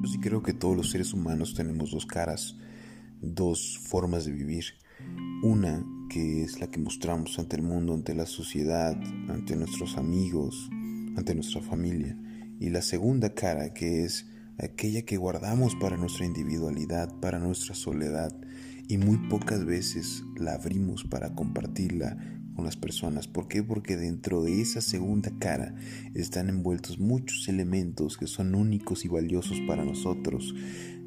Yo sí creo que todos los seres humanos tenemos dos caras, dos formas de vivir. Una que es la que mostramos ante el mundo, ante la sociedad, ante nuestros amigos, ante nuestra familia. Y la segunda cara que es aquella que guardamos para nuestra individualidad, para nuestra soledad, y muy pocas veces la abrimos para compartirla con las personas. Porque dentro de esa segunda cara están envueltos muchos elementos que son únicos y valiosos para nosotros.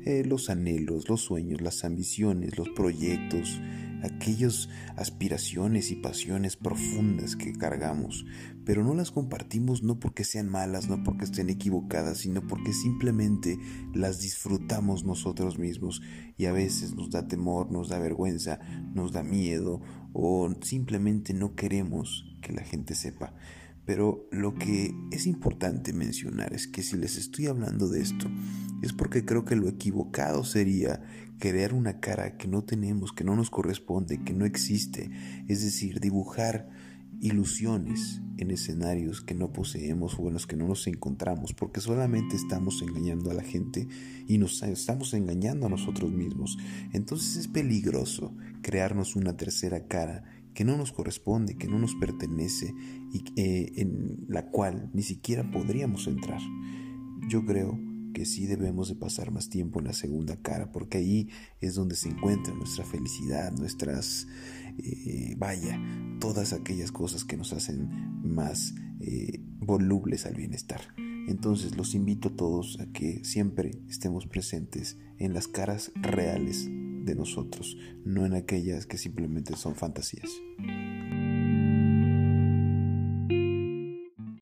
Eh, los anhelos, los sueños, las ambiciones, los proyectos, aquellas aspiraciones y pasiones profundas que cargamos, pero no las compartimos no porque sean malas, no porque estén equivocadas, sino porque simplemente las disfrutamos nosotros mismos y a veces nos da temor, nos da vergüenza, nos da miedo o simplemente no queremos que la gente sepa. Pero lo que es importante mencionar es que si les estoy hablando de esto, es porque creo que lo equivocado sería crear una cara que no tenemos, que no nos corresponde, que no existe, es decir, dibujar ilusiones en escenarios que no poseemos o en los que no nos encontramos, porque solamente estamos engañando a la gente y nos estamos engañando a nosotros mismos. Entonces es peligroso crearnos una tercera cara que no nos corresponde, que no nos pertenece y eh, en la cual ni siquiera podríamos entrar. Yo creo que sí debemos de pasar más tiempo en la segunda cara, porque ahí es donde se encuentra nuestra felicidad, nuestras, eh, vaya, todas aquellas cosas que nos hacen más eh, volubles al bienestar. Entonces los invito a todos a que siempre estemos presentes en las caras reales de nosotros, no en aquellas que simplemente son fantasías.